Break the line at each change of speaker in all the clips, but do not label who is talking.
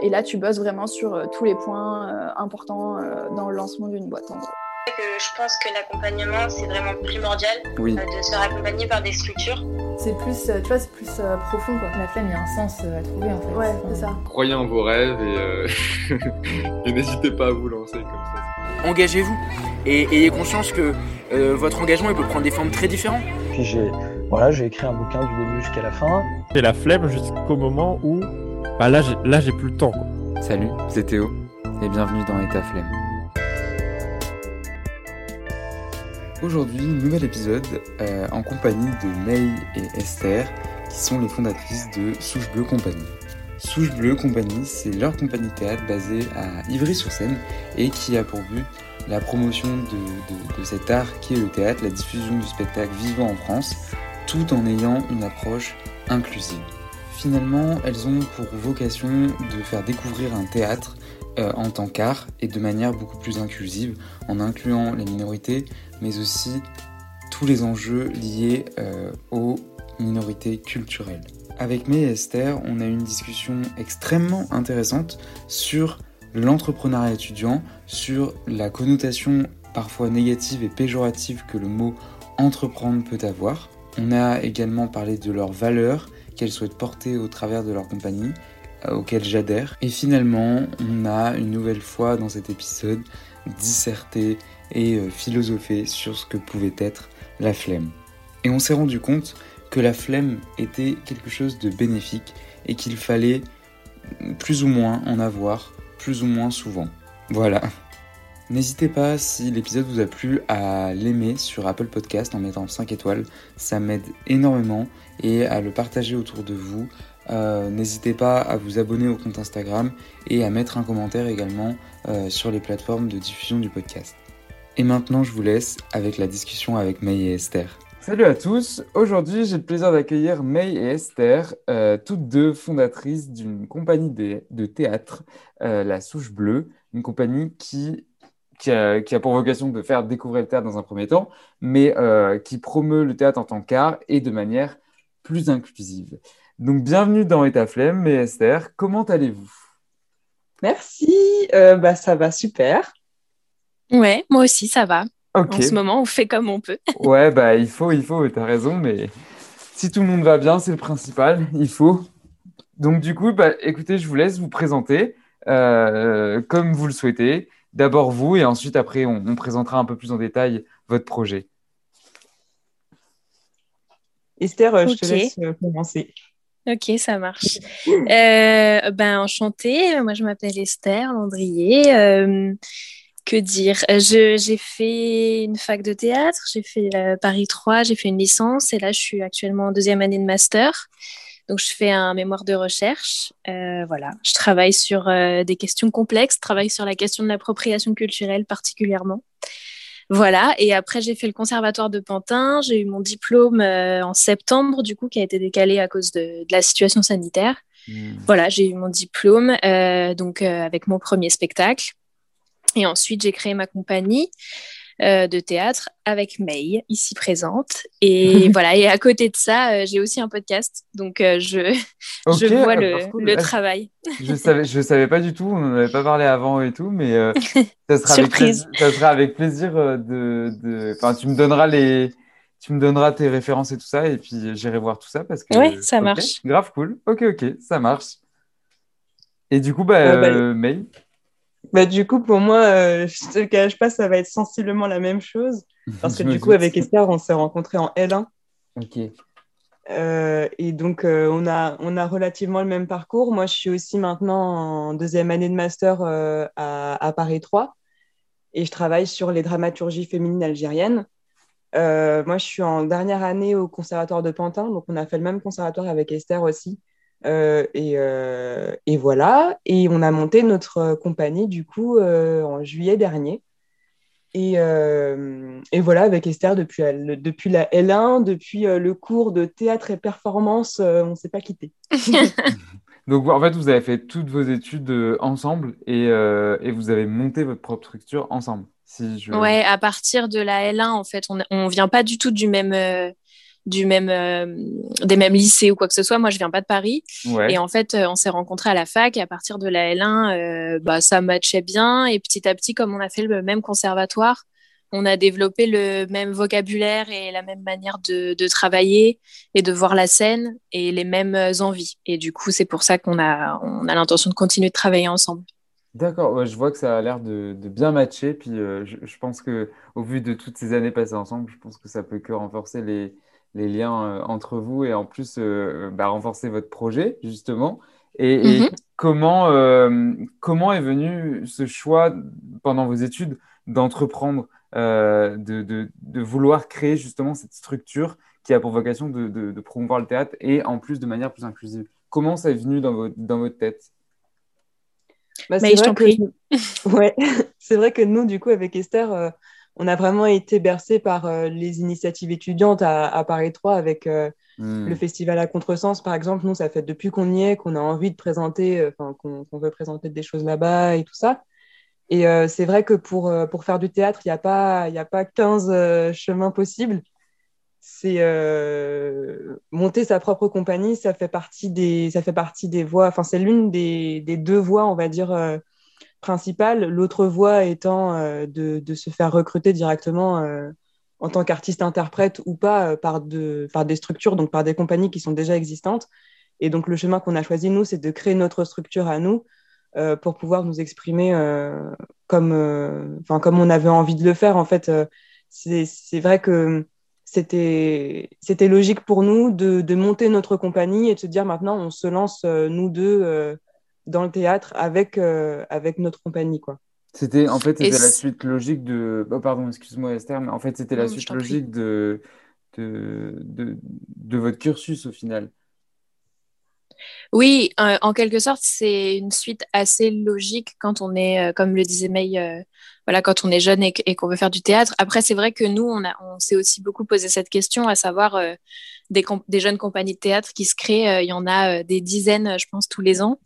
et là, tu bosses vraiment sur tous les points importants dans le lancement d'une boîte en gros.
je pense que l'accompagnement, c'est vraiment primordial de se faire accompagner par des structures.
C'est plus, tu vois, c'est plus profond quoi.
La flemme, il y a un sens à trouver en fait.
Ouais, c'est ça.
Croyez en vos rêves et, et n'hésitez pas à vous lancer comme ça.
Engagez-vous et ayez conscience que votre engagement il peut prendre des formes très différentes.
Puis j'ai voilà, j'ai écrit un bouquin du début jusqu'à la fin.
J'ai la flemme jusqu'au moment où bah là, j'ai, plus le temps. Quoi.
Salut, c'est Théo et bienvenue dans État Flemme. Aujourd'hui, nouvel épisode euh, en compagnie de May et Esther, qui sont les fondatrices de Souche Bleu Compagnie. Souche Bleu Compagnie, c'est leur compagnie théâtre basée à Ivry-sur-Seine et qui a pour but la promotion de, de, cet art qui est le théâtre, la diffusion du spectacle vivant en France, tout en ayant une approche inclusive. Finalement, elles ont pour vocation de faire découvrir un théâtre euh, en tant qu'art et de manière beaucoup plus inclusive, en incluant les minorités, mais aussi tous les enjeux liés euh, aux minorités culturelles. Avec May et Esther, on a eu une discussion extrêmement intéressante sur l'entrepreneuriat étudiant, sur la connotation parfois négative et péjorative que le mot entreprendre peut avoir. On a également parlé de leurs valeurs qu'elles souhaitent porter au travers de leur compagnie, euh, auxquelles j'adhère. Et finalement, on a une nouvelle fois dans cet épisode disserté et euh, philosophé sur ce que pouvait être la flemme. Et on s'est rendu compte que la flemme était quelque chose de bénéfique et qu'il fallait plus ou moins en avoir plus ou moins souvent. Voilà. N'hésitez pas, si l'épisode vous a plu, à l'aimer sur Apple Podcast en mettant 5 étoiles. Ça m'aide énormément et à le partager autour de vous. Euh, n'hésitez pas à vous abonner au compte Instagram et à mettre un commentaire également euh, sur les plateformes de diffusion du podcast. Et maintenant, je vous laisse avec la discussion avec May et Esther.
Salut à tous, aujourd'hui j'ai le plaisir d'accueillir May et Esther, euh, toutes deux fondatrices d'une compagnie de, théâtre, La Souche Bleue, une compagnie qui qui a, pour vocation de faire découvrir le théâtre dans un premier temps, mais euh, qui promeut le théâtre en tant qu'art et de manière plus inclusive. Donc, bienvenue dans État Flemme, mais Esther, comment allez-vous?
Merci, euh, bah, ça va super.
Ouais, moi aussi, ça va. En ce moment, on fait comme on peut.
ouais, bah, il faut, il faut, tu as raison, mais si tout le monde va bien, c'est le principal, il faut. Donc, du coup, bah, écoutez, je vous laisse vous présenter euh, comme vous le souhaitez d'abord vous et ensuite après on, présentera un peu plus en détail votre projet.
Esther, euh, je te laisse euh, commencer.
Ok, ça marche. Euh, ben, enchantée, moi je m'appelle Esther Landrier. que dire? J'ai fait une fac de théâtre, j'ai fait Paris 3, j'ai fait une licence et là je suis actuellement en deuxième année de master. Donc, je fais un mémoire de recherche. Euh, voilà, je travaille sur euh, des questions complexes, je travaille sur la question de l'appropriation culturelle particulièrement. Voilà, et après j'ai fait le conservatoire de Pantin, j'ai eu mon diplôme euh, en septembre, du coup, qui a été décalé à cause de, la situation sanitaire. Hmm. Voilà, j'ai eu mon diplôme, donc avec mon premier spectacle. Et ensuite, j'ai créé ma compagnie. Euh, de théâtre avec May, ici présente. Et voilà, et à côté de ça, euh, j'ai aussi un podcast. Donc, euh, je, je vois le, travail.
Je savais, je savais pas du tout, on n'en avait pas parlé avant et tout, mais ça, sera avec plaisir, ça sera avec plaisir de. Enfin, tu me donneras les. Tu me donneras tes références et tout ça, et puis j'irai voir tout ça parce que.
Oui, ça marche.
Grave cool. Ok, ok, ça marche. Et du coup, bah, bah May,
bah, du coup, pour moi, euh, je te cache pas, ça va être sensiblement la même chose. Parce que du coup, avec Esther, on s'est rencontrés en L1.
Ok.
Euh, et donc, euh, on, a, on a relativement le même parcours. Moi, je suis aussi maintenant en deuxième année de master à, à, Paris 3 et je travaille sur les dramaturgies féminines algériennes. moi, je suis en dernière année au Conservatoire de Pantin, donc on a fait le même conservatoire avec Esther aussi. Euh, euh, et, voilà. Et on a monté notre compagnie, du coup, euh, en juillet dernier. Et, voilà, avec Esther, depuis, depuis la L1, depuis le cours de théâtre et performance, on ne s'est pas quitté.
Donc, en fait, vous avez fait toutes vos études ensemble et, vous avez monté votre propre structure ensemble.
Si je... Ouais, à partir de la L1, en fait, on ne vient pas du tout du même du même, des mêmes lycées ou quoi que ce soit. Moi, je viens pas de Paris. Et en fait, on s'est rencontrés à la fac. Et à partir de la L1, bah, ça matchait bien. Et petit à petit, comme on a fait le même conservatoire, on a développé le même vocabulaire et la même manière de, travailler et de voir la scène et les mêmes envies. Et du coup, c'est pour ça qu'on a, on a l'intention de continuer de travailler ensemble.
D'accord, je vois que ça a l'air de, bien matcher. Puis euh, je, pense que au vu de toutes ces années passées ensemble, je pense que ça peut que renforcer les, liens euh, entre vous et en plus euh, bah, renforcer votre projet, justement. Et, mhm. comment, comment est venu ce choix pendant vos études d'entreprendre euh, de, vouloir créer justement cette structure qui a pour vocation de, promouvoir le théâtre et en plus de manière plus inclusive? Comment ça est venu dans votre, dans votre tête?
Bah, c'est vrai, que... ouais. vrai que nous, du coup, avec Esther, euh, on a vraiment été bercés par euh, les initiatives étudiantes à, Paris 3 avec hmm. le festival à contresens, par exemple. Nous, ça fait depuis qu'on y est qu'on a envie de présenter, enfin, qu'on veut présenter des choses là-bas et tout ça. Et euh, c'est vrai que pour, euh, pour faire du théâtre, il n'y a, pas, a pas 15 euh, chemins possibles. C'est monter sa propre compagnie, ça fait partie des, ça fait partie des voies, enfin c'est l'une des, des, deux voies, on va dire, principales. L'autre voie étant de, de, se faire recruter directement en tant qu'artiste-interprète ou pas par, de, par des structures, donc par des compagnies qui sont déjà existantes. Et donc le chemin qu'on a choisi, nous, c'est de créer notre structure à nous, euh, pour pouvoir nous exprimer euh, comme, euh, comme on avait envie de le faire. En fait, c'est vrai que c'était logique pour nous de, monter notre compagnie et de se dire maintenant on se lance nous deux dans le théâtre avec, avec notre compagnie. quoi.
C'était en fait c'était la suite logique de oh, pardon excuse-moi Esther mais en fait c'était la suite logique de de, de, de, votre cursus au final.
Oui, euh, en quelque sorte, c'est une suite assez logique quand on est, euh, comme le disait May, euh, voilà, quand on est jeune et, qu'on veut faire du théâtre. Après, c'est vrai que nous, on, on s'est aussi beaucoup posé cette question, à savoir des, des, jeunes compagnies de théâtre qui se créent. Il y en a des dizaines, je pense, tous les ans.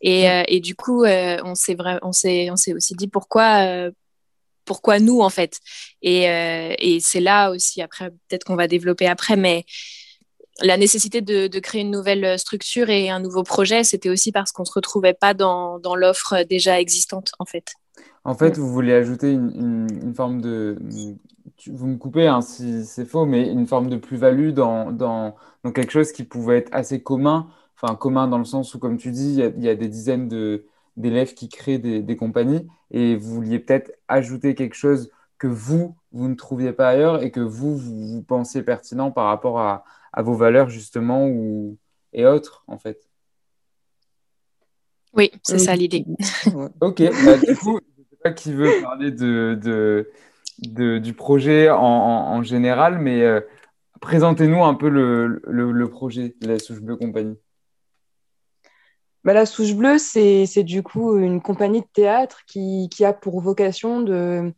Et, et du coup, on s'est on s'est, on s'est aussi dit pourquoi pourquoi nous en fait. Et, et c'est là aussi après peut-être qu'on va développer après mais la nécessité de, créer une nouvelle structure et un nouveau projet, c'était aussi parce qu'on ne se retrouvait pas dans, l'offre déjà existante, en fait.
En fait, vous voulez ajouter une, forme de... Vous me coupez hein, si c'est faux, mais une forme de plus-value dans, dans, quelque chose qui pouvait être assez commun, enfin commun dans le sens où, comme tu dis, il y a, des dizaines d'élèves qui créent des, compagnies, et vous vouliez peut-être ajouter quelque chose que vous, vous ne trouviez pas ailleurs et que vous, vous, vous pensiez pertinent par rapport à, à vos valeurs justement ou, et autres en fait.
Oui, c'est ça l'idée.
ok, bah, du coup, je ne sais pas qui veut parler de, de, du projet en, en, général, mais euh, présentez-nous un peu le, le, projet de la Souche Bleue Compagnie.
Bah, la Souche Bleue, c'est du coup une compagnie de théâtre qui, qui a pour vocation de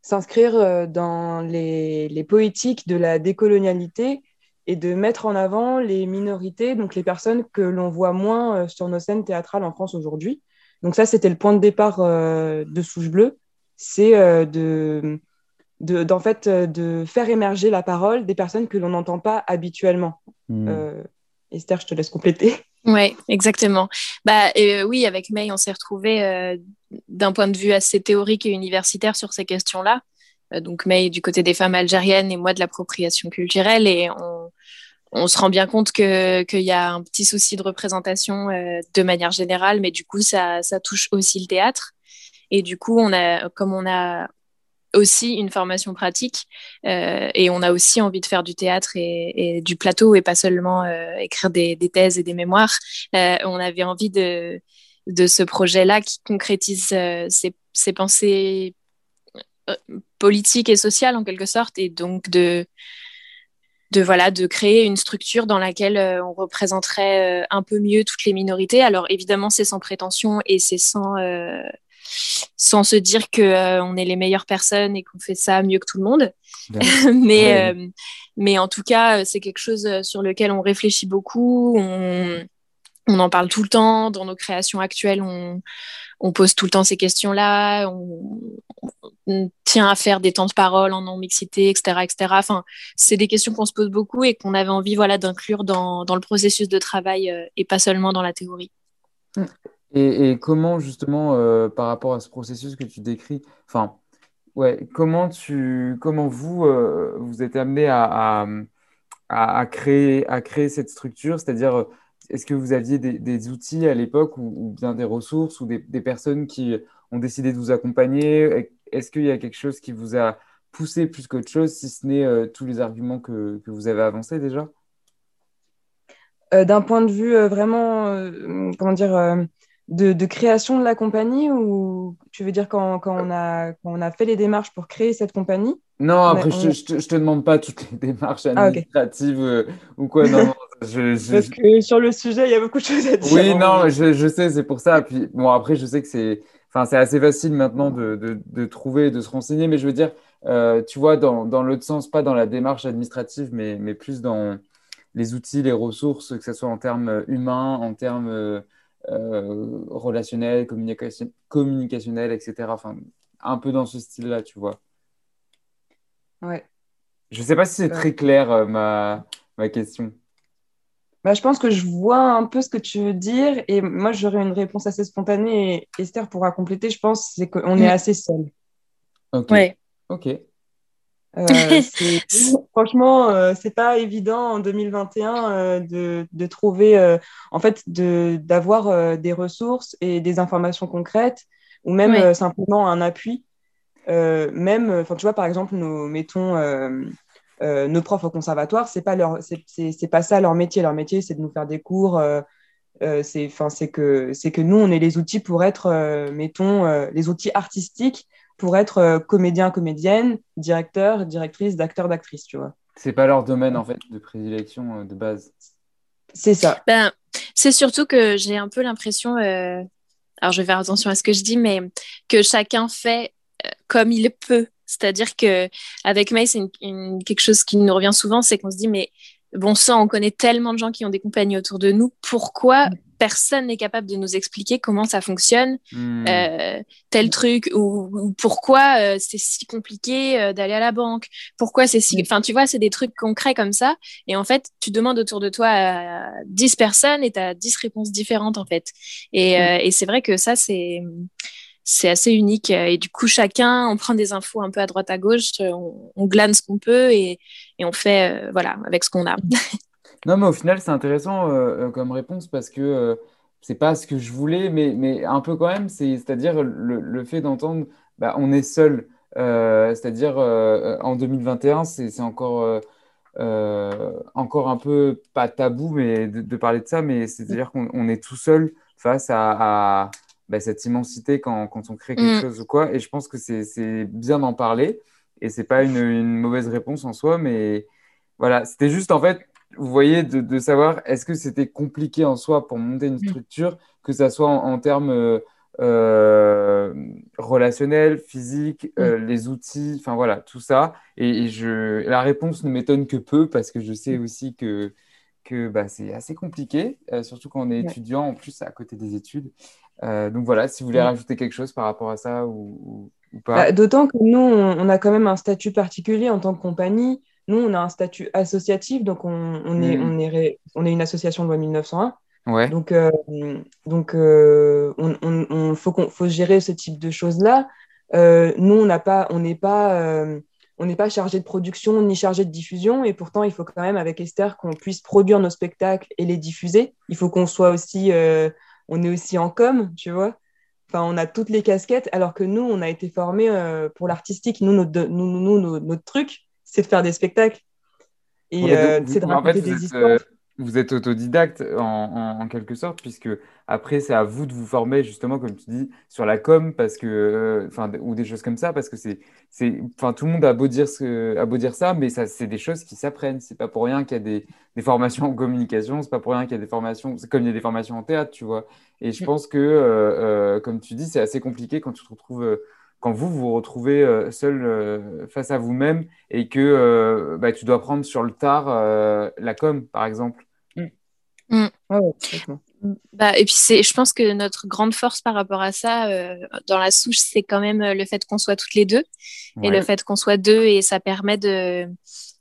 s'inscrire euh, dans les, les, poétiques de la décolonialité et de mettre en avant les minorités, donc les personnes que l'on voit moins euh, sur nos scènes théâtrales en France aujourd'hui. Donc ça, c'était le point de départ euh, de Souche Bleue, c'est de, de, fait, de faire émerger la parole des personnes que l'on n'entend pas habituellement. Hmm. Esther, je te laisse compléter.
Oui, exactement. Bah, oui, avec May, on s'est retrouvés d'un point de vue assez théorique et universitaire sur ces questions-là. Euh, donc May du côté des femmes algériennes et moi de l'appropriation culturelle. Et on, se rend bien compte qu'il y a un petit souci de représentation euh, de manière générale, mais du coup, ça, touche aussi le théâtre. Et du coup, on a, comme on a aussi une formation pratique euh, et on a aussi envie de faire du théâtre et, du plateau et pas seulement écrire des, thèses et des mémoires, on avait envie de, de ce projet-là qui concrétise ces pensées euh, politique et sociale en quelque sorte, et donc de, de, voilà, de créer une structure dans laquelle euh, on représenterait euh, un peu mieux toutes les minorités. Alors évidemment, c'est sans prétention et c'est sans, sans se dire qu'on on est les meilleures personnes et qu'on fait ça mieux que tout le monde. mais, mais en tout cas, c'est quelque chose sur lequel on réfléchit beaucoup. On, on en parle tout le temps. Dans nos créations actuelles, on, pose tout le temps ces questions-là. On, tient à faire des temps de parole en non-mixité, etc., etc. Enfin, c'est des questions qu'on se pose beaucoup et qu'on avait envie voilà, d'inclure dans, le processus de travail euh, et pas seulement dans la théorie.
Et, comment, justement, euh, par rapport à ce processus que tu décris, enfin, ouais, comment, tu, comment vous, euh, vous êtes amené à, à, créer, à créer cette structure, c'est-à-dire est-ce que vous aviez des, outils à l'époque ou, bien des ressources ou des, personnes qui ont décidé de vous accompagner? Est-ce qu'il y a quelque chose qui vous a poussé plus qu'autre chose, si ce n'est euh, tous les arguments que, vous avez avancés déjà?
Euh, D'un point de vue euh, vraiment, comment dire, de, création de la compagnie ou tu veux dire quand, on a, quand on a fait les démarches pour créer cette compagnie?
Non, après, je, ne te demande pas toutes les démarches ah, administratives ou quoi. Non,
Parce que sur le sujet, il y a beaucoup de choses à dire.
Oui, non, je, je sais, c'est pour ça. Puis, bon, après, je sais que c'est enfin, assez facile maintenant de, de, de, trouver, de se renseigner, mais je veux dire, euh, tu vois, dans, dans l'autre sens, pas dans la démarche administrative, mais, mais plus dans les outils, les ressources, que ce soit en termes humains, en termes euh, relationnels, communication, communicationnels, etc. Enfin, un peu dans ce style-là, tu vois.
Ouais.
Je ne sais pas si c'est très clair, euh, ma, ma question.
Bah, je pense que je vois un peu ce que tu veux dire et moi j'aurais une réponse assez spontanée et Esther pourra compléter, je pense, c'est qu'on est assez seul.
Ok.
Ouais.
Ok.
Euh, franchement, euh, c'est pas évident en 2021 euh, de, de, trouver, en fait, d'avoir des ressources et des informations concrètes ou même simplement un appui. même, enfin, tu vois, par exemple, nous mettons euh, nos profs au conservatoire, c'est pas leur, c'est pas ça leur métier. Leur métier, c'est de nous faire des cours. Euh, euh, c'est, enfin, c'est que, c'est que nous, on est les outils pour être, mettons, les outils artistiques pour être comédien, comédienne, directeur, directrice, d'acteur, d'actrice, tu vois.
C'est pas leur domaine en fait de prédilection de base.
C'est ça.
Ben, c'est surtout que j'ai un peu l'impression, alors je vais faire attention à ce que je dis, mais que chacun fait comme il peut. C'est-à-dire que avec May, c'est quelque chose qui nous revient souvent, c'est qu'on se dit mais bon sang, on connaît tellement de gens qui ont des compagnies autour de nous, pourquoi mm. personne n'est capable de nous expliquer comment ça fonctionne, mm. euh, tel truc, ou, pourquoi euh, c'est si compliqué euh, d'aller à la banque, pourquoi c'est si... Mm. Enfin, tu vois, c'est des trucs concrets comme ça, et en fait, tu demandes autour de toi à 10 personnes et tu as 10 réponses différentes, en fait. Et, et c'est vrai que ça, c'est c'est assez unique. Et du coup, chacun, on prend des infos un peu à droite à gauche, on, glane ce qu'on peut et, et, on fait euh, voilà avec ce qu'on a.
non, mais au final, c'est intéressant euh, euh, comme réponse parce que c'est pas ce que je voulais, mais, mais un peu quand même. C'est-à-dire le, le, fait d'entendre, bah, on est seul. c'est-à-dire en 2021, c'est encore. encore un peu pas tabou mais de, parler de ça mais c'est à dire qu'on est tout seul face à bah, cette immensité quand, quand, on crée quelque mm. chose ou quoi. Et je pense que c'est bien d'en parler. Et c'est pas une, une, mauvaise réponse en soi, mais voilà, c'était juste en fait, vous voyez, de, de savoir est-ce que c'était compliqué en soi pour monter une mm. structure, que ça soit en, termes euh, euh, relationnels, physiques, euh, mm. les outils, enfin voilà, tout ça. Et, je, la réponse ne m'étonne que peu parce que je sais aussi que, que bah, c'est assez compliqué, surtout quand on est étudiant en plus à côté des études. Euh, donc voilà, si vous voulez rajouter quelque chose par rapport à ça ou.
Bah, d'autant que nous, on, a quand même un statut particulier en tant que compagnie. Nous, on a un statut associatif, donc on, est, on, est, on est une association de loi 1901.
Ouais.
Donc, euh, donc euh, on, faut, qu'on, faut gérer ce type de choses-là. nous, on n'a pas, on n'est pas, on n'est pas chargé de production ni chargé de diffusion, et pourtant, il faut quand même avec Esther qu'on puisse produire nos spectacles et les diffuser. Il faut qu'on soit aussi on est aussi en com, tu vois. Enfin, on a toutes les casquettes, alors que nous, on a été formés euh, pour l'artistique. Nous, notre, nous, notre truc, c'est de faire des spectacles. Et euh, c'est de raconter des histoires.
Vous êtes autodidacte en, quelque sorte, puisque après, c'est à vous de vous former, justement, comme tu dis, sur la com, parce que, euh, ou des choses comme ça, parce que c'est, c'est, enfin, tout le monde a beau dire, ce, a beau dire ça, mais ça, c'est des choses qui s'apprennent. C'est pas pour rien qu'il y a des, des formations en communication, c'est pas pour rien qu'il y a des formations, comme il y a des formations en théâtre, tu vois. Et je mm. pense que, euh, euh, comme tu dis, c'est assez compliqué quand tu te retrouves quand vous vous retrouvez seul face à vous-même et que bah, tu dois prendre sur le tard la com, par exemple.
Mm. Bah, et puis c'est, je pense que notre grande force par rapport à ça, euh, dans la souche, c'est quand même le fait qu'on soit toutes les deux et le fait qu'on soit deux et ça permet de,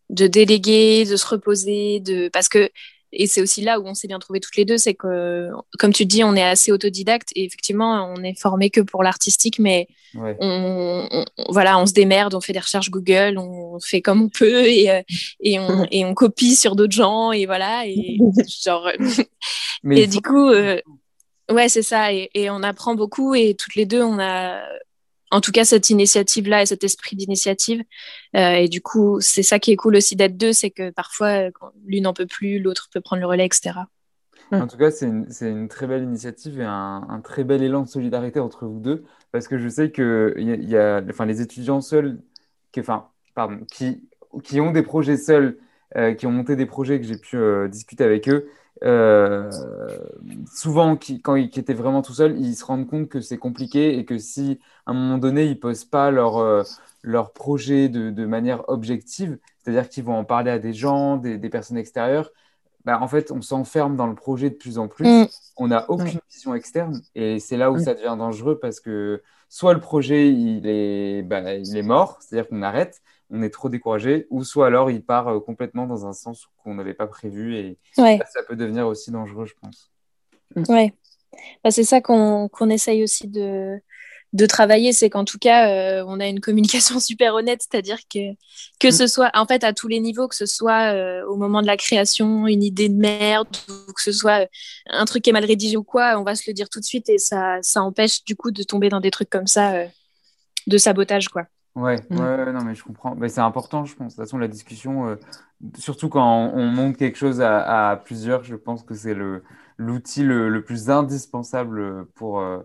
de déléguer, de se reposer, de parce que et c'est aussi là où on s'est bien trouvé toutes les deux, c'est que, comme tu dis, on est assez autodidacte et effectivement, on est formé que pour l'artistique, mais on, voilà, on se démerde, on fait des recherches Google, on fait comme on peut et, euh, et, on, et on copie sur d'autres gens et voilà. Et, genre, et du coup, euh, ouais, c'est ça. Et, et, on apprend beaucoup et toutes les deux, on a en tout cas cette initiative-là et cet esprit d'initiative. Euh, et du coup, c'est ça qui est cool aussi d'être deux, c'est que parfois, l'une n'en peut plus, l'autre peut prendre le relais, etc.
En tout cas, c'est une, une, très belle initiative et un, un, très bel élan de solidarité entre vous deux, parce que je sais que y y a, enfin, les étudiants seuls, qui, enfin, pardon, qui, qui ont des projets seuls, euh, qui ont monté des projets que j'ai pu euh, discuter avec eux, euh, souvent, qui, quand ils étaient vraiment tout seuls, ils se rendent compte que c'est compliqué et que si à un moment donné, ils ne posent pas leur, euh, leur projet de, de, manière objective, c'est-à-dire qu'ils vont en parler à des gens, des, des personnes extérieures, bah, en fait, on s'enferme dans le projet de plus en plus. Mm. On n'a aucune vision externe et c'est là où mm. ça devient dangereux parce que soit le projet il est, bah, il est mort, c'est-à-dire qu'on arrête, on est trop découragé, ou soit alors il part euh, complètement dans un sens qu'on n'avait pas prévu et ça, peut devenir aussi dangereux, je pense.
Ouais, bah, c'est ça qu'on essaye aussi de, de travailler, c'est qu'en tout cas, euh, on a une communication super honnête, c'est-à-dire que que ce soit, en fait, à tous les niveaux, que ce soit euh, au moment de la création, une idée de merde, ou que ce soit un truc qui est mal rédigé ou quoi, on va se le dire tout de suite et ça, ça empêche du coup de tomber dans des trucs comme ça, de sabotage, quoi.
Ouais, mm. ouais, non, mais je comprends. Mais c'est important, je pense. De toute façon, la discussion, euh, surtout quand on, monte quelque chose à, plusieurs, je pense que c'est le, l'outil le, plus indispensable pour, euh,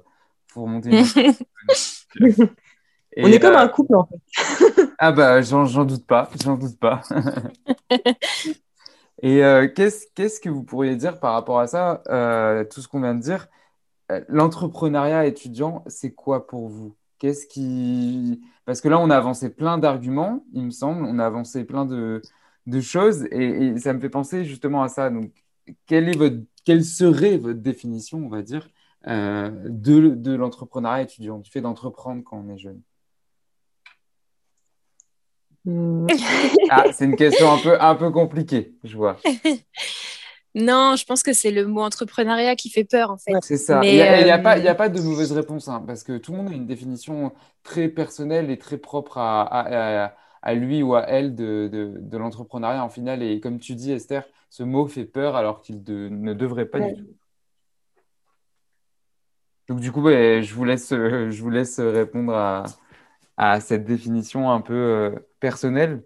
pour monter une
On est comme euh, un couple, en fait.
ah bah, j'en, doute pas, j'en doute pas. Et qu'est-ce, qu'est-ce que vous pourriez dire par rapport à ça, tout ce qu'on vient de dire? L'entrepreneuriat étudiant, c'est quoi pour vous? Qu'est-ce qui parce que là, on a avancé plein d'arguments, il me semble, on a avancé plein de, choses, et, ça me fait penser justement à ça. Donc, quelle, est votre, quelle serait votre définition, on va dire, euh, de, de l'entrepreneuriat étudiant, du fait d'entreprendre quand on est jeune hmm. ah, c'est une question un peu, un peu compliquée, je vois.
Non, je pense que c'est le mot entrepreneuriat qui fait peur, en fait.
c'est ça. il n'y a, pas, a, pas de mauvaise réponse, hein, parce que tout le monde a une définition très personnelle et très propre à, à, lui ou à elle de, de, l'entrepreneuriat en final. Et comme tu dis, Esther, ce mot fait peur alors qu'il ne devrait pas du tout. Donc du coup, je, vous laisse, je vous laisse répondre à, à cette définition un peu euh, personnelle.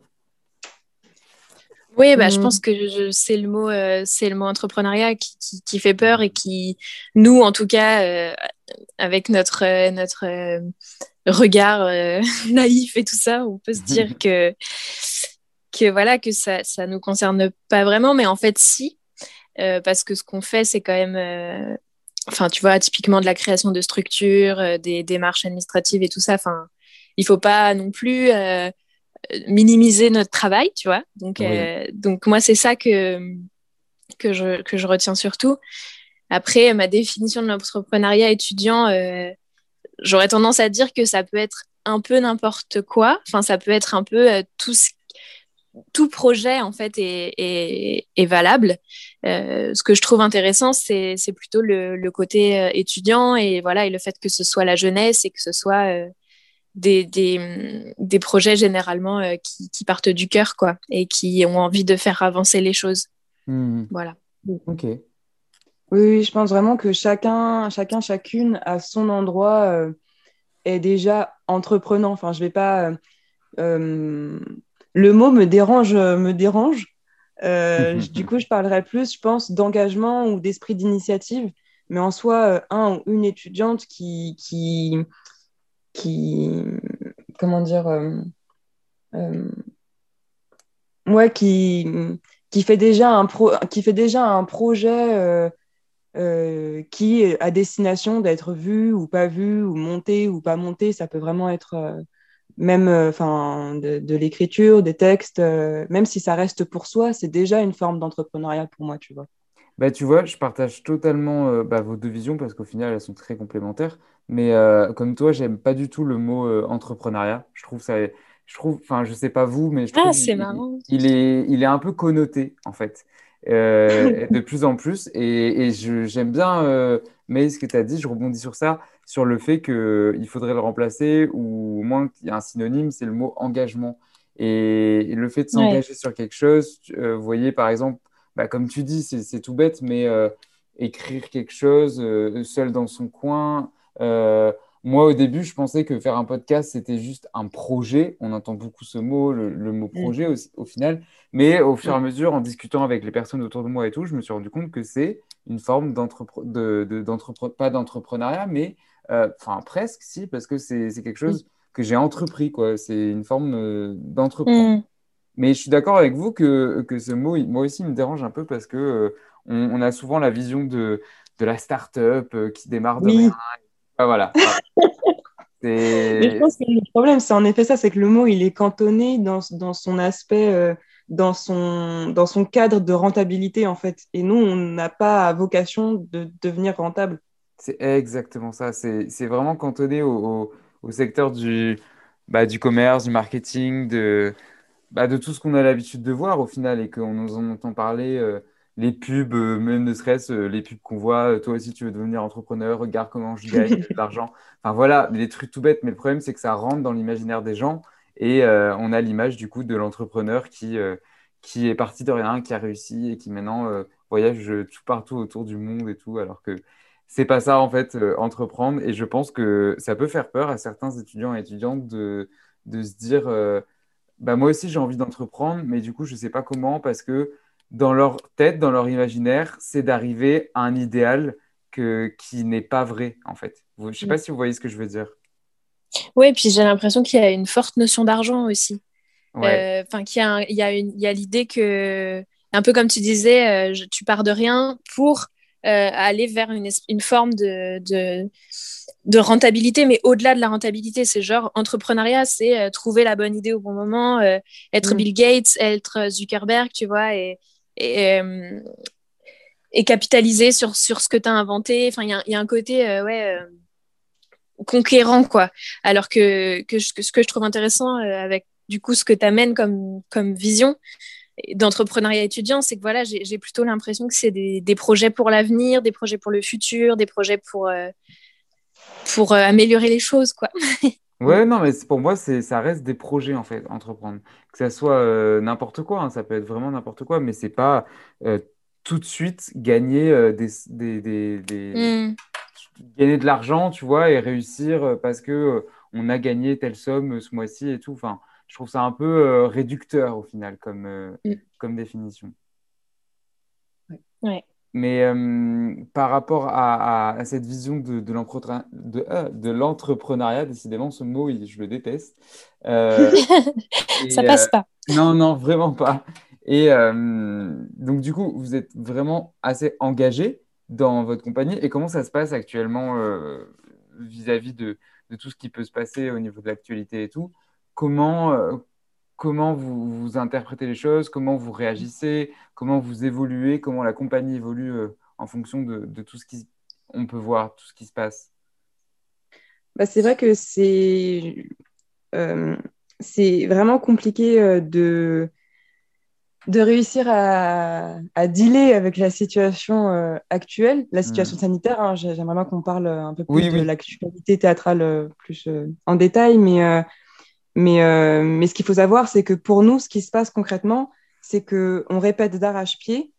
Oui, bah, je mmh. pense que c'est le mot, euh, c'est le mot entrepreneuriat qui, qui, fait peur et qui, nous, en tout cas, euh, avec notre euh, notre regard naïf et tout ça, on peut se dire que que voilà que ça ça nous concerne pas vraiment, mais en fait si, parce que ce qu'on fait, c'est quand même, enfin, tu vois, typiquement de la création de structures, des démarches administratives et tout ça. Enfin, il faut pas non plus minimiser notre travail, tu vois. Donc, euh, donc moi, c'est ça que, que, je, que je retiens surtout. Après, ma définition de l'entrepreneuriat étudiant, euh, j'aurais tendance à dire que ça peut être un peu n'importe quoi. Enfin, ça peut être un peu euh, tout, tout projet, en fait, est, est, est valable. ce que je trouve intéressant, c'est plutôt le, le côté étudiant et, voilà, et le fait que ce soit la jeunesse et que ce soit des, des, des, projets généralement euh, qui, qui, partent du cœur quoi, et qui ont envie de faire avancer les choses.
Hmm.
Voilà.
Ok.
Oui, je pense vraiment que chacun, chacun chacune à son endroit euh, est déjà entreprenant. Enfin, je vais pas. Euh, le mot me dérange, me dérange. du coup, je parlerai plus, je pense, d'engagement ou d'esprit d'initiative. Mais en soi, un ou une étudiante qui, qui, qui comment dire euh, euh, qui qui fait déjà un pro, qui fait déjà un projet euh, qui à destination d'être vu ou pas vu ou monté ou pas monté. Ça peut vraiment être même enfin de, l'écriture des textes même si ça reste pour soi c'est déjà une forme d'entrepreneuriat pour moi tu vois
Bah, tu vois, je partage totalement bah, vos deux visions parce qu'au final, elles sont très complémentaires. Mais comme toi, j'aime pas du tout le mot entrepreneuriat. Je trouve ça, je trouve, enfin, je sais pas vous, mais je
ah,
trouve
c'est marrant.
Il, est, il est un peu connoté en fait, de plus en plus. Et, et j'aime bien, mais ce que tu as dit, je rebondis sur ça, sur le fait qu'il faudrait le remplacer ou au moins qu'il y a un synonyme, c'est le mot engagement. Et, le fait de s'engager sur quelque chose, vous voyez par exemple bah, comme tu dis, c'est tout bête, mais euh, écrire quelque chose euh, seul dans son coin. Euh, moi, au début, je pensais que faire un podcast, c'était juste un projet. On entend beaucoup ce mot, le, mot mm. projet au, final. Mais au fur et à mesure, en discutant avec les personnes autour de moi et tout, je me suis rendu compte que c'est une forme d'entrepreneuriat, pas d'entrepreneuriat, mais enfin presque, si, parce que c'est quelque chose que j'ai entrepris. C'est une forme d'entreprendre. Mais je suis d'accord avec vous que, que ce mot, moi aussi, me dérange un peu parce que euh, on, a souvent la vision de, de la start-up euh, qui démarre de rien. voilà.
Mais je pense que le problème, c'est en effet ça, c'est que le mot, il est cantonné dans, dans son aspect, euh, dans, son, dans son cadre de rentabilité, en fait. Et nous, on n'a pas vocation de devenir rentable.
C'est exactement ça. C'est vraiment cantonné au, au, secteur du, bah, du commerce, du marketing, de, bah, de tout ce qu'on a l'habitude de voir au final et qu'on nous en entend parler, euh, les pubs, euh, même ne serait-ce euh, les pubs qu'on voit, toi aussi tu veux devenir entrepreneur, regarde comment je gagne de l'argent. Enfin voilà, des trucs tout bêtes, mais le problème c'est que ça rentre dans l'imaginaire des gens et on a l'image du coup de l'entrepreneur qui, qui est parti de rien, qui a réussi et qui maintenant voyage tout partout autour du monde et tout, alors que c'est pas ça en fait, entreprendre. Et je pense que ça peut faire peur à certains étudiants et étudiantes de, de se dire bah, moi aussi j'ai envie d'entreprendre, mais du coup je ne sais pas comment parce que dans leur tête, dans leur imaginaire, c'est d'arriver à un idéal que, qui n'est pas vrai en fait. Je ne sais pas mm. si vous voyez ce que je veux dire.
Oui, et puis j'ai l'impression qu'il y a une forte notion d'argent aussi. Euh, enfin, qu'il y a, y a l'idée que, un peu comme tu disais, euh, tu pars de rien pour euh, aller vers une, une forme de, de, de, rentabilité, mais au-delà de la rentabilité, c'est genre entrepreneuriat, c'est euh, trouver la bonne idée au bon moment, euh, être mm. Bill Gates, être Zuckerberg, tu vois, et, et, et capitaliser sur, sur ce que tu as inventé. Enfin, il y, y, a un côté, ouais conquérant quoi alors que, que, que, ce que je trouve intéressant avec du coup ce que tu amènes comme, comme vision d'entrepreneuriat étudiant, c'est que voilà, j'ai plutôt l'impression que c'est des, des, projets pour l'avenir, des projets pour le futur, des projets pour, euh, pour euh, améliorer les choses, quoi.
ouais, non, mais pour moi, ça reste des projets, en fait, entreprendre. Que ça soit euh, n'importe quoi, hein, ça peut être vraiment n'importe quoi, mais c'est pas tout de suite gagner des, des, des, hmm. gagner de l'argent, tu vois, et réussir parce que on a gagné telle somme ce mois-ci et tout. Enfin, je trouve ça un peu euh, réducteur au final comme, euh, mm. comme définition.
Ouais.
Mais euh, par rapport à, à, cette vision de, de l'entrepreneuriat, décidément, ce mot, je le déteste.
ça passe pas.
non, non, vraiment pas. Et donc, du coup, vous êtes vraiment assez engagé dans votre compagnie. Et comment ça se passe actuellement vis-à-vis -vis de, de, tout ce qui peut se passer au niveau de l'actualité et tout? Comment, euh, comment vous, vous, interprétez les choses, comment vous réagissez, comment vous évoluez, comment la compagnie évolue euh, en fonction de, de tout ce qu'on peut voir, tout ce qui se passe
bah, C'est vrai que c'est euh, vraiment compliqué de, de réussir à, à, dealer avec la situation actuelle, la situation hmm. sanitaire. Hein. J'aimerais bien qu'on parle un peu plus de l'actualité théâtrale plus en détail, mais mais, euh, mais ce qu'il faut savoir, c'est que pour nous, ce qui se passe concrètement, c'est qu'on répète d'arrache-pied,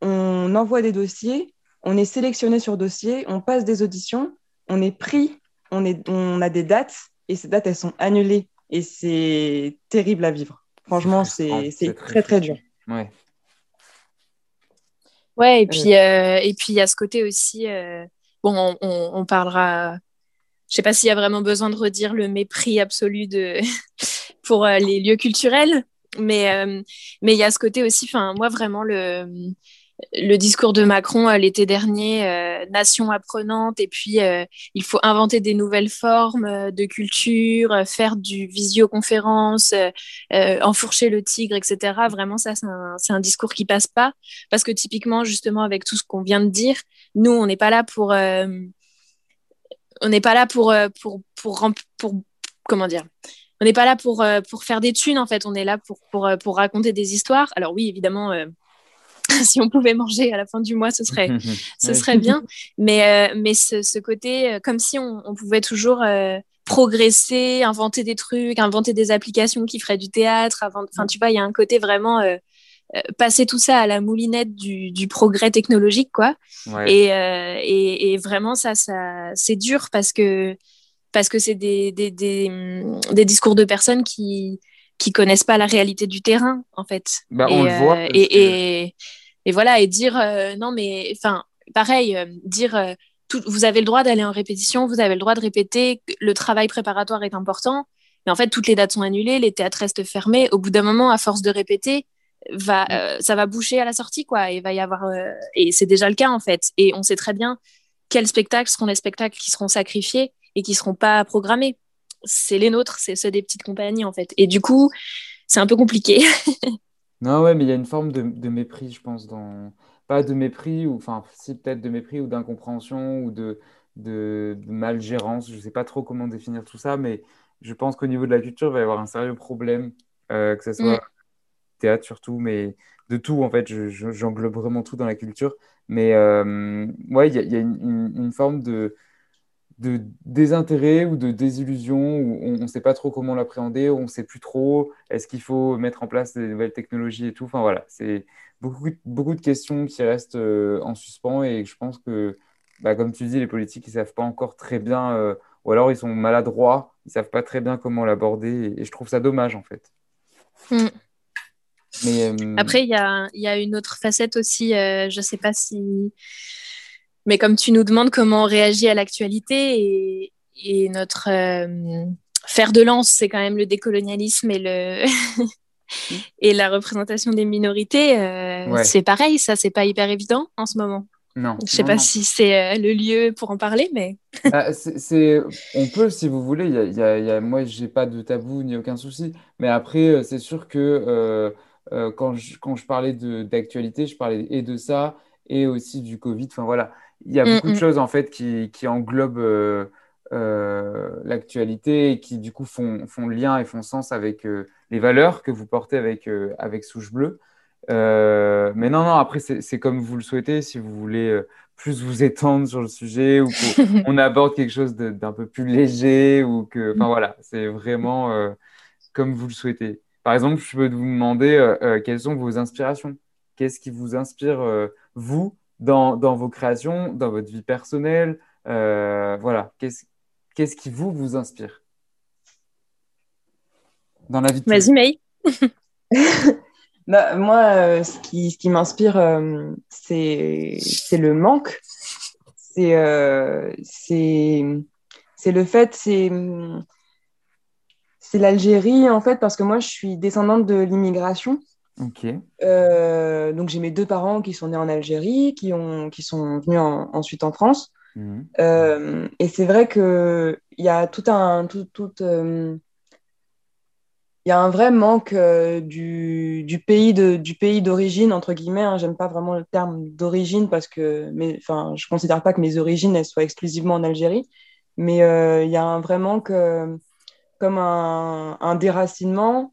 on envoie des dossiers, on est sélectionné sur dossier, on passe des auditions, on est pris, on, est, on a des dates, et ces dates, elles sont annulées. Et c'est terrible à vivre. Franchement, c'est très, très dur.
Ouais.
Ouais, et puis euh, et puis il y a ce côté aussi. Euh, bon, on, on, parlera je sais pas s'il y a vraiment besoin de redire le mépris absolu de pour euh, les lieux culturels, mais euh, mais il y a ce côté aussi. Enfin, moi vraiment le le discours de Macron l'été dernier, nation apprenante, et puis il faut inventer des nouvelles formes de culture, faire du visioconférence, enfourcher le tigre, etc. Vraiment, ça, c'est un, un, discours qui passe pas, parce que typiquement, justement, avec tout ce qu'on vient de dire, nous, on n'est pas là pour on n'est pas là pour, euh, pour, pour, pour, comment dire? On n'est pas là pour, euh, pour faire des thunes en fait. On est là pour, pour, euh, pour raconter des histoires. Alors oui évidemment si on pouvait manger à la fin du mois ce serait ce serait bien. Mais mais ce, ce, côté comme si on, on pouvait toujours progresser inventer des trucs inventer des applications qui feraient du théâtre enfin tu vois il y a un côté vraiment passer tout ça à la moulinette du, du progrès technologique, quoi. Et, euh, et, et, vraiment, ça, ça c'est dur parce que parce que c'est des, des, des, des, discours de personnes qui qui connaissent pas la réalité du terrain, en fait.
Bah, on
et,
le voit.
Euh, et, et, voilà, et dire non, mais enfin, pareil, dire tout, vous avez le droit d'aller en répétition, vous avez le droit de répéter, le travail préparatoire est important. Mais en fait, toutes les dates sont annulées, les théâtres restent fermés. Au bout d'un moment, à force de répéter, va, mm. euh, ça va boucher à la sortie, quoi. Et va y avoir, euh, et c'est déjà le cas en fait. Et on sait très bien quels spectacles seront les spectacles qui seront sacrifiés et qui seront pas programmés. C'est les nôtres, c'est ceux des petites compagnies en fait. Et du coup, c'est un peu compliqué.
non, ouais, mais il y a une forme de, de, mépris, je pense, dans pas de mépris ou enfin si peut-être de mépris ou d'incompréhension ou de, de, de malgérance. Je sais pas trop comment définir tout ça, mais je pense qu'au niveau de la culture, il va y avoir un sérieux problème, euh, que ce soit mm théâtre surtout, mais de tout, en fait, j'englobe vraiment tout dans la culture. Mais euh, ouais, il y a, une, forme de, de désintérêt ou de désillusion où on ne sait pas trop comment l'appréhender, on ne sait plus trop, est-ce qu'il faut mettre en place des nouvelles technologies et tout. Enfin voilà, c'est beaucoup, beaucoup de questions qui restent euh, en suspens et je pense que, bah, comme tu dis, les politiques, ils ne savent pas encore très bien, euh, ou alors ils sont maladroits, ils ne savent pas très bien comment l'aborder et, je trouve ça dommage en fait.
Mm. Euh, Après, il y a, y a, une autre facette aussi, euh, je ne sais pas si... Mais comme tu nous demandes comment on réagit à l'actualité et, et, notre euh, fer de lance, c'est quand même le décolonialisme et, le et la représentation des minorités, c'est pareil, ça, c'est pas hyper évident en ce moment.
Non.
Je sais pas si c'est le lieu pour en parler, mais.
Ah, c'est, on peut, si vous voulez. Y a, y a, y a, moi, j'ai pas de tabou ni aucun souci. Mais après, c'est sûr que euh, quand, je, quand je parlais d'actualité, je parlais et de ça et aussi du Covid. Enfin voilà, il y a beaucoup de mm, mm. choses en fait qui, qui englobent euh, euh, l'actualité et qui du coup font, font lien et font sens avec les valeurs que vous portez avec, avec Souche Bleue. mais non, non, après, c'est comme vous le souhaitez. Si vous voulez plus vous étendre sur le sujet ou qu'on aborde quelque chose d'un peu plus léger ou que. Enfin voilà, c'est vraiment comme vous le souhaitez. Par exemple, je peux vous demander euh, euh, quelles sont vos inspirations? Qu'est-ce qui vous inspire, euh, vous, dans, dans, vos créations, dans votre vie personnelle? Voilà, qu'est-ce qui vous, vous inspire?
Dans la vie Vas-y, May.
bah, moi, ce qui, ce qui m'inspire, c'est le manque. C'est c'est le fait, c'est c'est l'Algérie, en fait, parce que moi, je suis descendante de l'immigration.
Ok.
Euh, donc, j'ai mes deux parents qui sont nés en Algérie, qui, ont, qui sont venus ensuite en France. Mhm. Euh, et c'est vrai qu'il y a tout un. Tout, tout, euh, il y a un vrai manque du, du, pays de, du pays d'origine entre guillemets. Hein. J'aime pas vraiment le terme d'origine parce que, mais enfin, je considère pas que mes origines elles soient exclusivement en Algérie, mais il y a un vrai manque comme un, déracinement.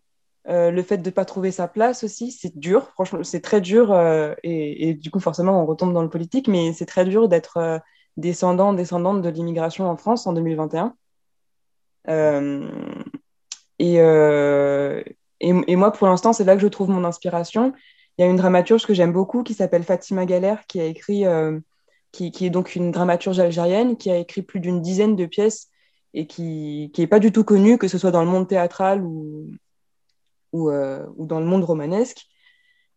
Euh, le fait de ne pas trouver sa place aussi, c'est dur, franchement, c'est très dur. Euh, et, du coup, forcément, on retombe dans le politique, mais c'est très dur d'être euh, descendant, descendante de l'immigration en France en 2021. Et, et, moi, pour l'instant, c'est là que je trouve mon inspiration. Il y a une dramaturge que j'aime beaucoup qui s'appelle Fatima Galère, qui a écrit, qui, qui, est donc une dramaturge algérienne, qui a écrit plus d'une dizaine de pièces et qui n'est pas du tout connue, que ce soit dans le monde théâtral ou, ou, euh, ou dans le monde romanesque.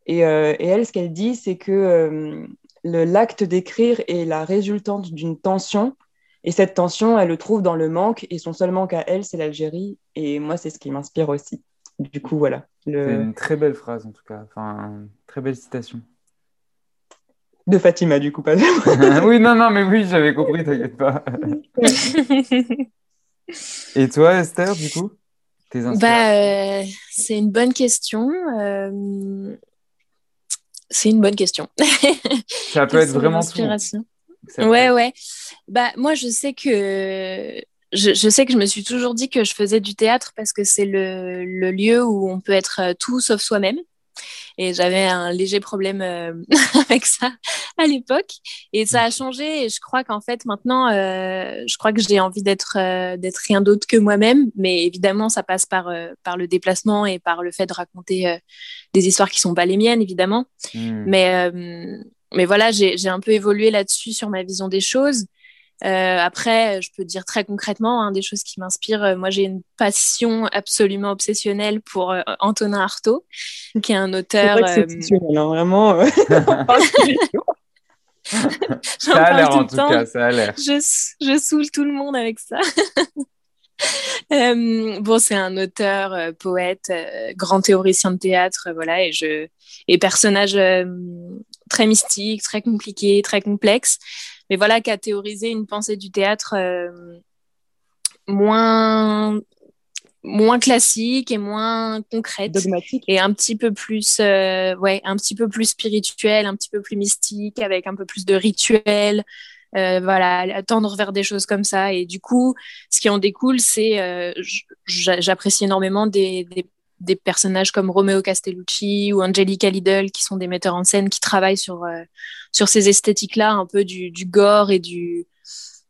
Et, euh, et elle, ce qu'elle dit, c'est que euh, l'acte d'écrire est la résultante d'une tension. Et cette tension, elle le trouve dans le manque. Et son seul manque à elle, c'est l'Algérie. Et moi, c'est ce qui m'inspire aussi. Du coup, voilà.
Le... C'est une très belle phrase, en tout cas. Enfin, très belle citation.
De Fatima, du coup, pas
Oui, non, non, mais oui, j'avais compris, t'inquiète pas. Et toi, Esther, du coup
tes bah, euh, C'est une bonne question. Euh, c'est une bonne question.
Ça peut être vraiment
inspiration. Ouais, ouais. Bah, moi, je sais que je, je, sais que je me suis toujours dit que je faisais du théâtre parce que c'est le, le, lieu où on peut être tout sauf soi-même. Et j'avais un léger problème euh, avec ça à l'époque. Et ça a changé. Et je crois qu'en fait, maintenant, euh, je crois que j'ai envie d'être euh, d'être rien d'autre que moi-même. Mais évidemment, ça passe par, par le déplacement et par le fait de raconter des histoires qui sont pas les miennes, évidemment. Hmm. Mais, mais voilà, j'ai un peu évolué là-dessus sur ma vision des choses. Euh, après, je peux dire très concrètement hein, des choses qui m'inspirent. Euh, moi, j'ai une passion absolument obsessionnelle pour euh, Antonin Artaud, qui est un auteur.
C'est obsessionnel, hein, vraiment.
ça a l'air en tout cas, ça a l'air.
Je, je saoule tout le monde avec ça. bon, c'est un auteur, poète, grand théoricien de théâtre, voilà, et je et personnage très mystique, très compliqué, très complexe mais voilà, qui a théorisé une pensée du théâtre euh, moins moins classique et moins concrète
dogmatique.
et un petit peu plus euh, ouais un petit peu plus spirituel un petit peu plus mystique avec un peu plus de rituel euh, voilà tendre vers des choses comme ça. Et du coup ce qui en découle c'est j'apprécie énormément des, des, des personnages comme Romeo Castellucci ou Angelica Lidl, qui sont des metteurs en scène qui travaillent sur, euh, sur ces esthétiques-là, un peu du, du, gore et du,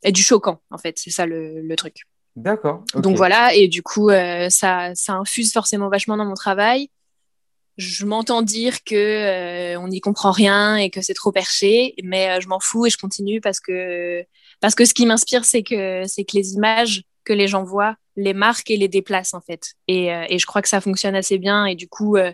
et du choquant, en fait. C'est ça le, le truc.
D'accord.
Donc voilà, et du coup, euh, ça, ça infuse forcément vachement dans mon travail. Je m'entends dire que euh, on n'y comprend rien et que c'est trop perché, mais je m'en fous et je continue parce que parce que ce qui m'inspire, c'est que c'est que les images que les gens voient les marques et les déplacent en fait. Et, euh, et je crois que ça fonctionne assez bien et du coup euh,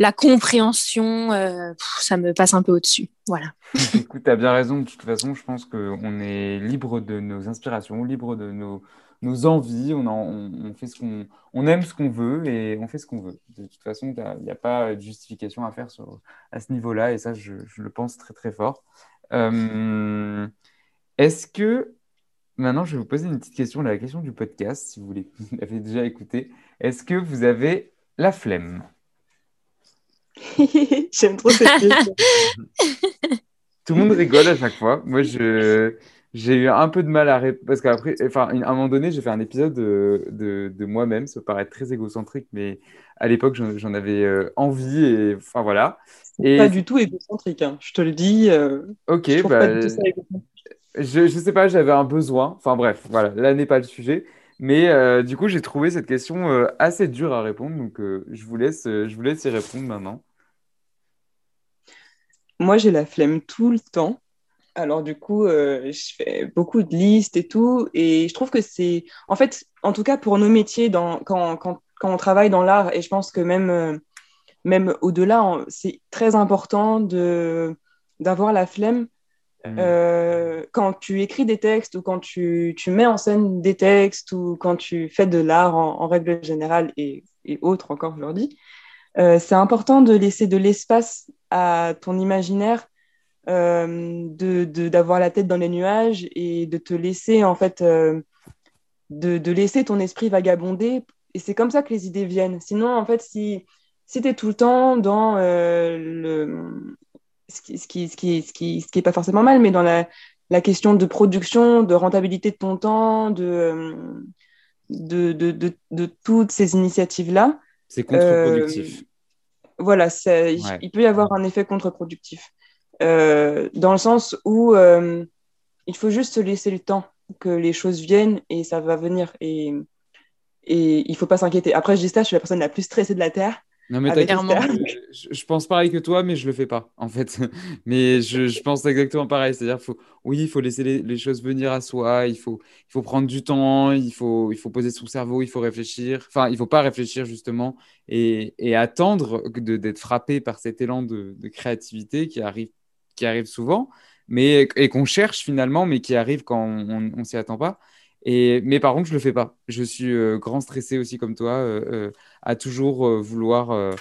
la compréhension, euh, ça me passe un peu au-dessus. Voilà.
Écoute, tu as bien raison. De toute façon, je pense qu'on est libre de nos inspirations, libre de nos, nos envies. On, fait ce qu'on, on aime ce qu'on veut et on fait ce qu'on veut. De toute façon, il n'y a pas de justification à faire sur, à ce niveau-là et ça, je, le pense très très fort. Est-ce que Maintenant, je vais vous poser une petite question, la question du podcast, si vous l'avez déjà écouté. Est-ce que vous avez la flemme?
J'aime trop cette question.
Tout le monde rigole à chaque fois. Moi, je, j'ai eu un peu de mal à répondre. Parce qu'après, enfin, à un moment donné, j'ai fait un épisode de, de, moi-même. Ça paraît très égocentrique, mais à l'époque, j'en, avais euh, envie. Et enfin, voilà.
Et... Pas du tout égocentrique, hein. je te le dis. Euh,
ok, bah, je, ne sais pas, j'avais un besoin. Enfin bref, voilà, là n'est pas le sujet. Mais euh, du coup, j'ai trouvé cette question euh, assez dure à répondre. Donc, euh, je, vous laisse, je vous laisse y répondre maintenant.
Moi, j'ai la flemme tout le temps. Alors, du coup, je fais beaucoup de listes et tout. Et je trouve que c'est, en fait, en tout cas pour nos métiers, quand, quand, quand on travaille dans l'art, et je pense que même, même au-delà, c'est très important d'avoir la flemme Euh, quand tu écris des textes ou quand tu, tu, mets en scène des textes ou quand tu fais de l'art en, règle générale et, autres encore aujourd'hui, euh, c'est important de laisser de l'espace à ton imaginaire, euh, d'avoir la tête dans les nuages et de te laisser en fait, euh, de, de, laisser ton esprit vagabonder. Et c'est comme ça que les idées viennent. Sinon, en fait, si, si tu es tout le temps dans le, ce qui, ce qui, ce qui, ce qui, ce qui est pas forcément mal, mais dans la, la, question de production, de rentabilité de ton temps, de, euh, de, de, de, de toutes ces initiatives-là.
C'est contre-productif. Euh,
voilà, ouais. il, peut y avoir un effet contre-productif. Euh, dans le sens où euh, il faut juste se laisser le temps que les choses viennent et ça va venir. Et, et il faut pas s'inquiéter. Après, je dis ça, je suis la personne la plus stressée de la Terre.
Non, mais je, je, pense pareil que toi, mais je le fais pas, en fait. mais je, je pense exactement pareil. C'est-à-dire, faut, oui, il faut laisser les, les, choses venir à soi, il faut, il faut prendre du temps, il faut, il faut poser son cerveau, il faut réfléchir. Enfin, il faut pas réfléchir, justement, et, et attendre d'être frappé par cet élan de, de, créativité qui arrive, qui arrive souvent, mais, et qu'on cherche finalement, mais qui arrive quand on ne s'y attend pas. Et, mais par contre, je le fais pas. Je suis euh, grand stressé aussi comme toi, euh, euh, à toujours vouloir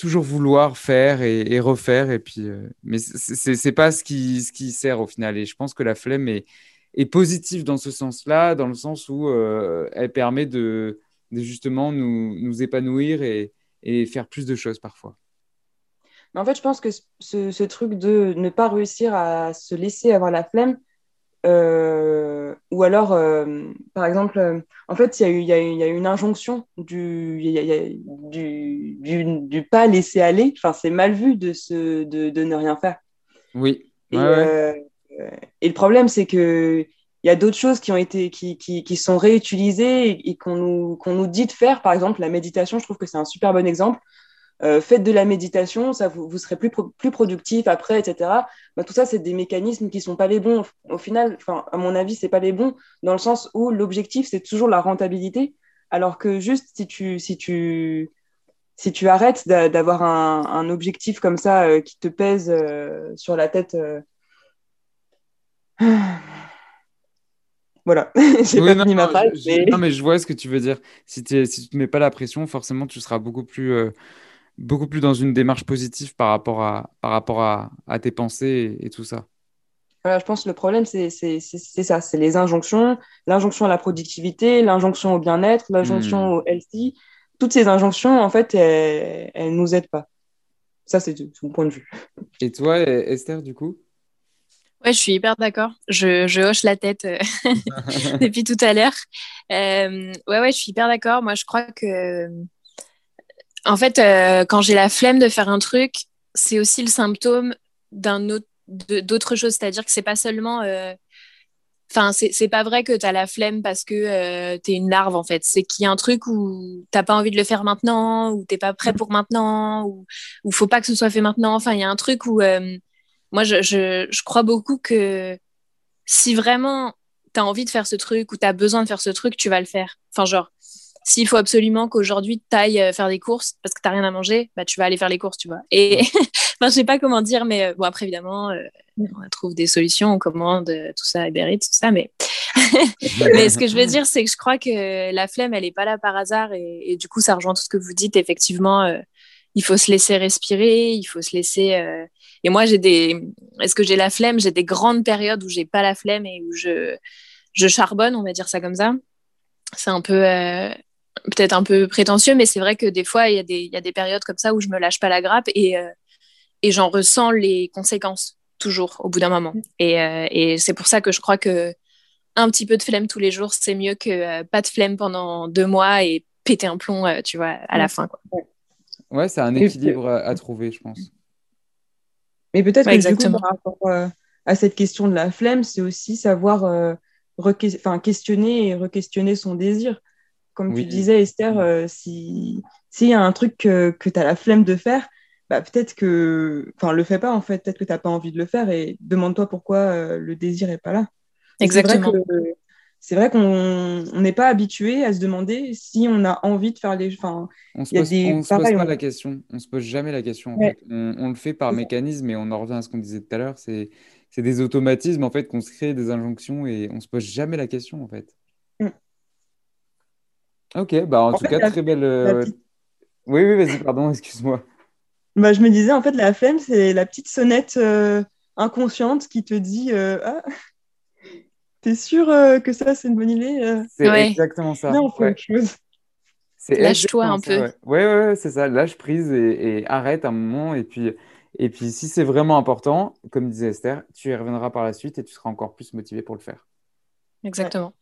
toujours vouloir faire et, refaire. Et puis, euh, mais c'est pas ce qui, ce qui sert au final. Et je pense que la flemme est, est positive dans ce sens-là, dans le sens où euh, elle permet de, justement nous, nous épanouir et, et, faire plus de choses parfois.
En fait, je pense que ce, ce, truc de ne pas réussir à se laisser avoir la flemme, euh, ou alors, euh, par exemple, euh, en fait, il y, y, y, a une injonction du, y a, du, du, du, pas laisser aller. Enfin, c'est mal vu de, se, de, de, ne rien faire.
Oui.
Et, et le problème, c'est que il y a d'autres choses qui ont été qui, qui, qui sont réutilisées et, qu'on nous, qu'on nous dit de faire. Par exemple, la méditation, je trouve que c'est un super bon exemple. Euh, faites de la méditation, ça vous, vous serez plus, plus productif après, etc. Bah, tout ça, c'est des mécanismes qui sont pas les bons. Au, final, à mon avis, c'est pas les bons dans le sens où l'objectif, c'est toujours la rentabilité, alors que juste si tu, si tu, si tu arrêtes d'avoir un, un, objectif comme ça euh, qui te pèse euh, sur la tête. Voilà, j'ai pas fini ma phrase.
Mais... Non, mais je vois ce que tu veux dire. Si, si tu ne mets pas la pression, forcément, tu seras beaucoup plus beaucoup plus dans une démarche positive par rapport à, par rapport à, à tes pensées et, tout ça.
Voilà, je pense que le problème, c'est ça, c'est les injonctions, l'injonction à la productivité, l'injonction au bien-être, l'injonction hmm. au healthy. Toutes ces injonctions, en fait, elles ne nous aident pas. Ça, c'est mon point de vue.
Et toi, Esther, du coup?
Ouais, je suis hyper d'accord. Je, je, hoche la tête euh, depuis tout à l'heure. Euh, ouais, ouais, je suis hyper d'accord. Moi, je crois que en fait, euh, quand j'ai la flemme de faire un truc, c'est aussi le symptôme d'un autre, d'autre chose. C'est-à-dire que c'est pas seulement. Euh, enfin, c'est pas vrai que tu as la flemme parce que euh, tu es une larve, en fait. C'est qu'il y a un truc où t'as pas envie de le faire maintenant, ou t'es pas prêt pour maintenant, ou il faut pas que ce soit fait maintenant. Enfin, il y a un truc où. moi, je, je, je, crois beaucoup que si vraiment tu as envie de faire ce truc ou tu as besoin de faire ce truc, tu vas le faire. Enfin, genre, s'il faut absolument qu'aujourd'hui tu ailles euh, faire des courses parce que tu n'as rien à manger, bah, tu vas aller faire les courses, tu vois. Et enfin, je sais pas comment dire, mais euh, bon, après, évidemment, euh, on trouve des solutions, on commande tout ça, Uber tout ça, mais... mais ce que je veux dire, c'est que je crois que la flemme, elle n'est pas là par hasard et, du coup, ça rejoint tout ce que vous dites. Effectivement, il faut se laisser respirer, il faut se laisser. Et moi, j'ai des. Est-ce que j'ai la flemme? J'ai des grandes périodes où j'ai pas la flemme et où je, je charbonne, on va dire ça comme ça. C'est un peu peut-être un peu prétentieux, mais c'est vrai que des fois, il y, a des, y a des périodes comme ça où je me lâche pas la grappe et, euh, et j'en ressens les conséquences toujours au bout d'un moment. Et, euh, et c'est pour ça que je crois que un petit peu de flemme tous les jours, c'est mieux que euh, pas de flemme pendant deux mois et péter un plomb, tu vois, à la fin. Quoi.
Ouais, c'est un équilibre à, trouver, je pense.
Mais peut-être que exactement. par rapport à cette question de la flemme, c'est aussi savoir questionner et re-questionner son désir. Comme tu disais, Esther, euh, s'il y a un truc que, que tu as la flemme de faire, bah, peut-être que. Enfin, le fais pas, en fait. Peut-être que tu n'as pas envie de le faire et demande-toi pourquoi euh, le désir n'est pas là.
Exactement.
C'est vrai qu'on n'est pas habitué à se demander si on a envie de faire les.
Enfin, on se pose, se pose pas la question. On se pose jamais la question. on, le fait par mécanisme et on en revient à ce qu'on disait tout à l'heure. C'est des automatismes en fait qu'on se crée des injonctions et on se pose jamais la question en fait. Ok, bah en, tout cas, très belle. Euh, oui, oui, vas-y, pardon, excuse-moi.
Bah, je me disais, en fait, la flemme, c'est la petite sonnette euh, inconsciente qui te dit euh, Ah, t'es sûr que ça, c'est une bonne idée
C'est exactement ça.
Non, chose.
Lâche-toi un peu.
Oui, ouais, ouais, c'est ça. Lâche prise et, arrête un moment. Et puis, et puis si c'est vraiment important, comme disait Esther, tu y reviendras par la suite et tu seras encore plus motivé pour le faire.
Exactement.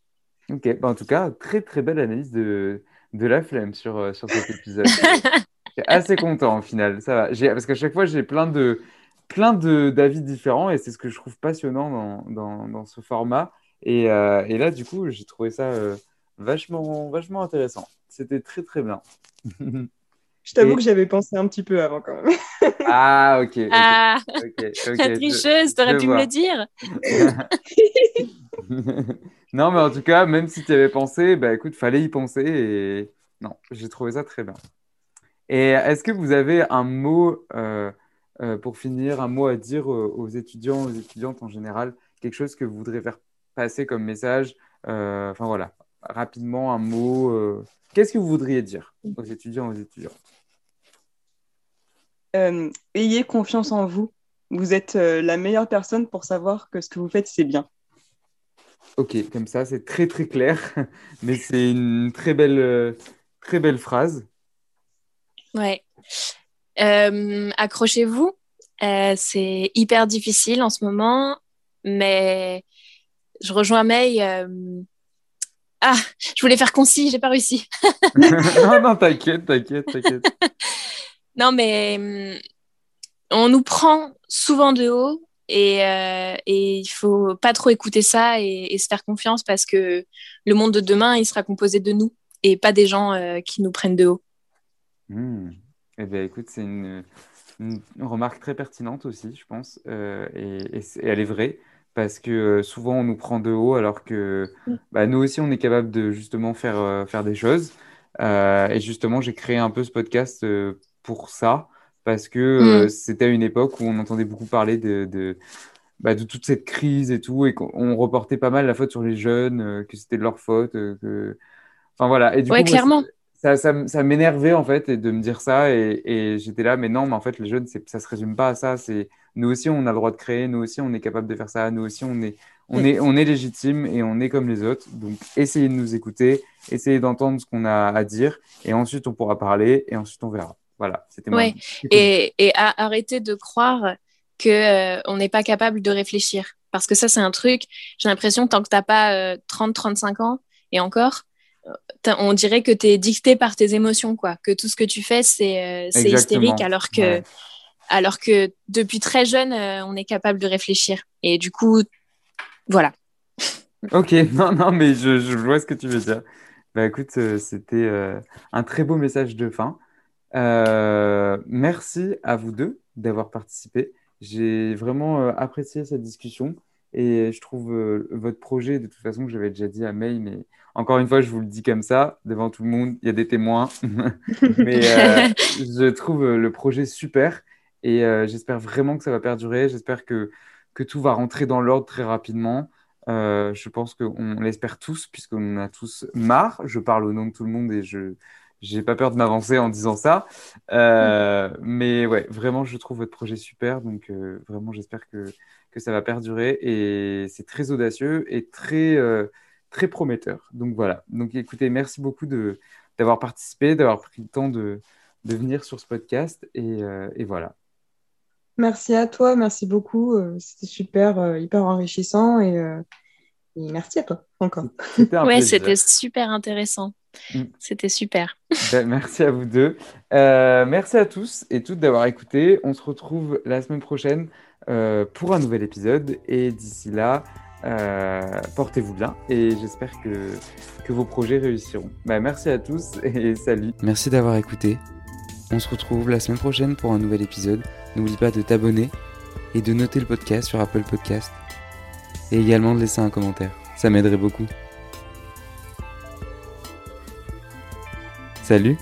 Ok, bah, en tout cas, très très belle analyse de, de la flemme sur, euh, sur cet épisode. Je suis assez content au final, ça va. Parce qu'à chaque fois, j'ai plein de plein d'avis différents et c'est ce que je trouve passionnant dans, dans, dans ce format. Et, euh, et, là, du coup, j'ai trouvé ça euh, vachement, vachement intéressant. C'était très très bien.
Je t'avoue que j'avais pensé un petit peu avant quand même.
ah, ok.
Ah, la tricheuse, t'aurais pu me le dire.
non, mais en tout cas, même si tu avais pensé, bah écoute, fallait y penser et non, j'ai trouvé ça très bien. Et est-ce que vous avez un mot euh, euh, pour finir, un mot à dire aux étudiants, aux étudiantes en général, quelque chose que vous voudrez faire passer comme message? Euh, Enfin voilà, rapidement un mot. Qu'est-ce que vous voudriez dire aux étudiants, aux étudiantes?
Ayez confiance en vous. Vous êtes la meilleure personne pour savoir que ce que vous faites, c'est bien.
Ok, comme ça, c'est très très clair, mais c'est une très belle, très belle phrase.
Ouais. Accrochez-vous. c'est hyper difficile en ce moment, mais je rejoins May. Ah, je voulais faire concis, j'ai pas réussi.
non, non, t'inquiète, t'inquiète, t'inquiète.
non, mais hum, on nous prend souvent de haut et, euh, et il faut pas trop écouter ça et, se faire confiance parce que le monde de demain, il sera composé de nous et pas des gens euh, qui nous prennent de haut.
Hmm. Eh bien, écoute, c'est une, remarque très pertinente aussi, je pense, euh, et, elle est vraie parce que euh, souvent on nous prend de haut alors que mm. bah, nous aussi on est capable de justement faire, faire des choses. Et justement, j'ai créé un peu ce podcast pour ça parce que mm. c'était une époque où on entendait beaucoup parler de, de, bah, de, toute cette crise et tout et qu'on reportait pas mal la faute sur les jeunes, que c'était de leur faute. Que... Enfin voilà. Et
du coup, clairement.
Ça, ça, ça m'énervait en fait et de me dire ça et, et j'étais là mais non mais en fait les jeunes ça se résume pas à ça c'est nous aussi, on a le droit de créer, nous aussi, on est capable de faire ça, nous aussi, on est, on est, on est légitime et on est comme les autres. Donc, essayez de nous écouter, essayez d'entendre ce qu'on a à dire et ensuite, on pourra parler et ensuite, on verra. Voilà,
c'était moi. Et, et arrêtez de croire qu'on euh, on n'est pas capable de réfléchir. Parce que ça, c'est un truc, j'ai l'impression, tant que tu n'as pas 30-35 euh, ans et encore, euh, on dirait que tu es dicté par tes émotions, quoi. Que tout ce que tu fais, c'est hystérique, alors que alors que depuis très jeune, euh, on est capable de réfléchir. Et du coup, voilà.
Ok, non, non, mais je, vois ce que tu veux dire. Bah écoute, euh, c'était euh, un très beau message de fin. Merci à vous deux d'avoir participé. J'ai vraiment apprécié cette discussion et je trouve votre projet, de toute façon, que j'avais déjà dit à May, mais encore une fois, je vous le dis comme ça, devant tout le monde, il y a des témoins. mais je trouve le projet super et euh, j'espère vraiment que ça va perdurer. J'espère que, que tout va rentrer dans l'ordre très rapidement. Euh, je pense qu'on l'espère tous, puisqu'on a tous marre. Je parle au nom de tout le monde et je n'ai pas peur de m'avancer en disant ça. Euh, mais ouais, vraiment, je trouve votre projet super. Donc, vraiment, j'espère que, que ça va perdurer. Et c'est très audacieux et très, très prometteur. Donc, voilà. Donc, écoutez, merci beaucoup d'avoir participé, d'avoir pris le temps de, de venir sur ce podcast. Et, et voilà.
Merci à toi, merci beaucoup. Euh, c'était super, euh, hyper enrichissant euh, et, merci à toi encore.
Ouais, c'était super intéressant. Mm. C'était super.
Ben, merci à vous deux. merci à tous et toutes d'avoir écouté. On se retrouve la semaine prochaine pour un nouvel épisode. Et d'ici là, portez-vous bien et j'espère que, que vos projets réussiront. Ben, merci à tous et salut.
Merci d'avoir écouté. On se retrouve la semaine prochaine pour un nouvel épisode. N'oublie pas de t'abonner et de noter le podcast sur Apple Podcast. Et également de laisser un commentaire. Ça m'aiderait beaucoup. Salut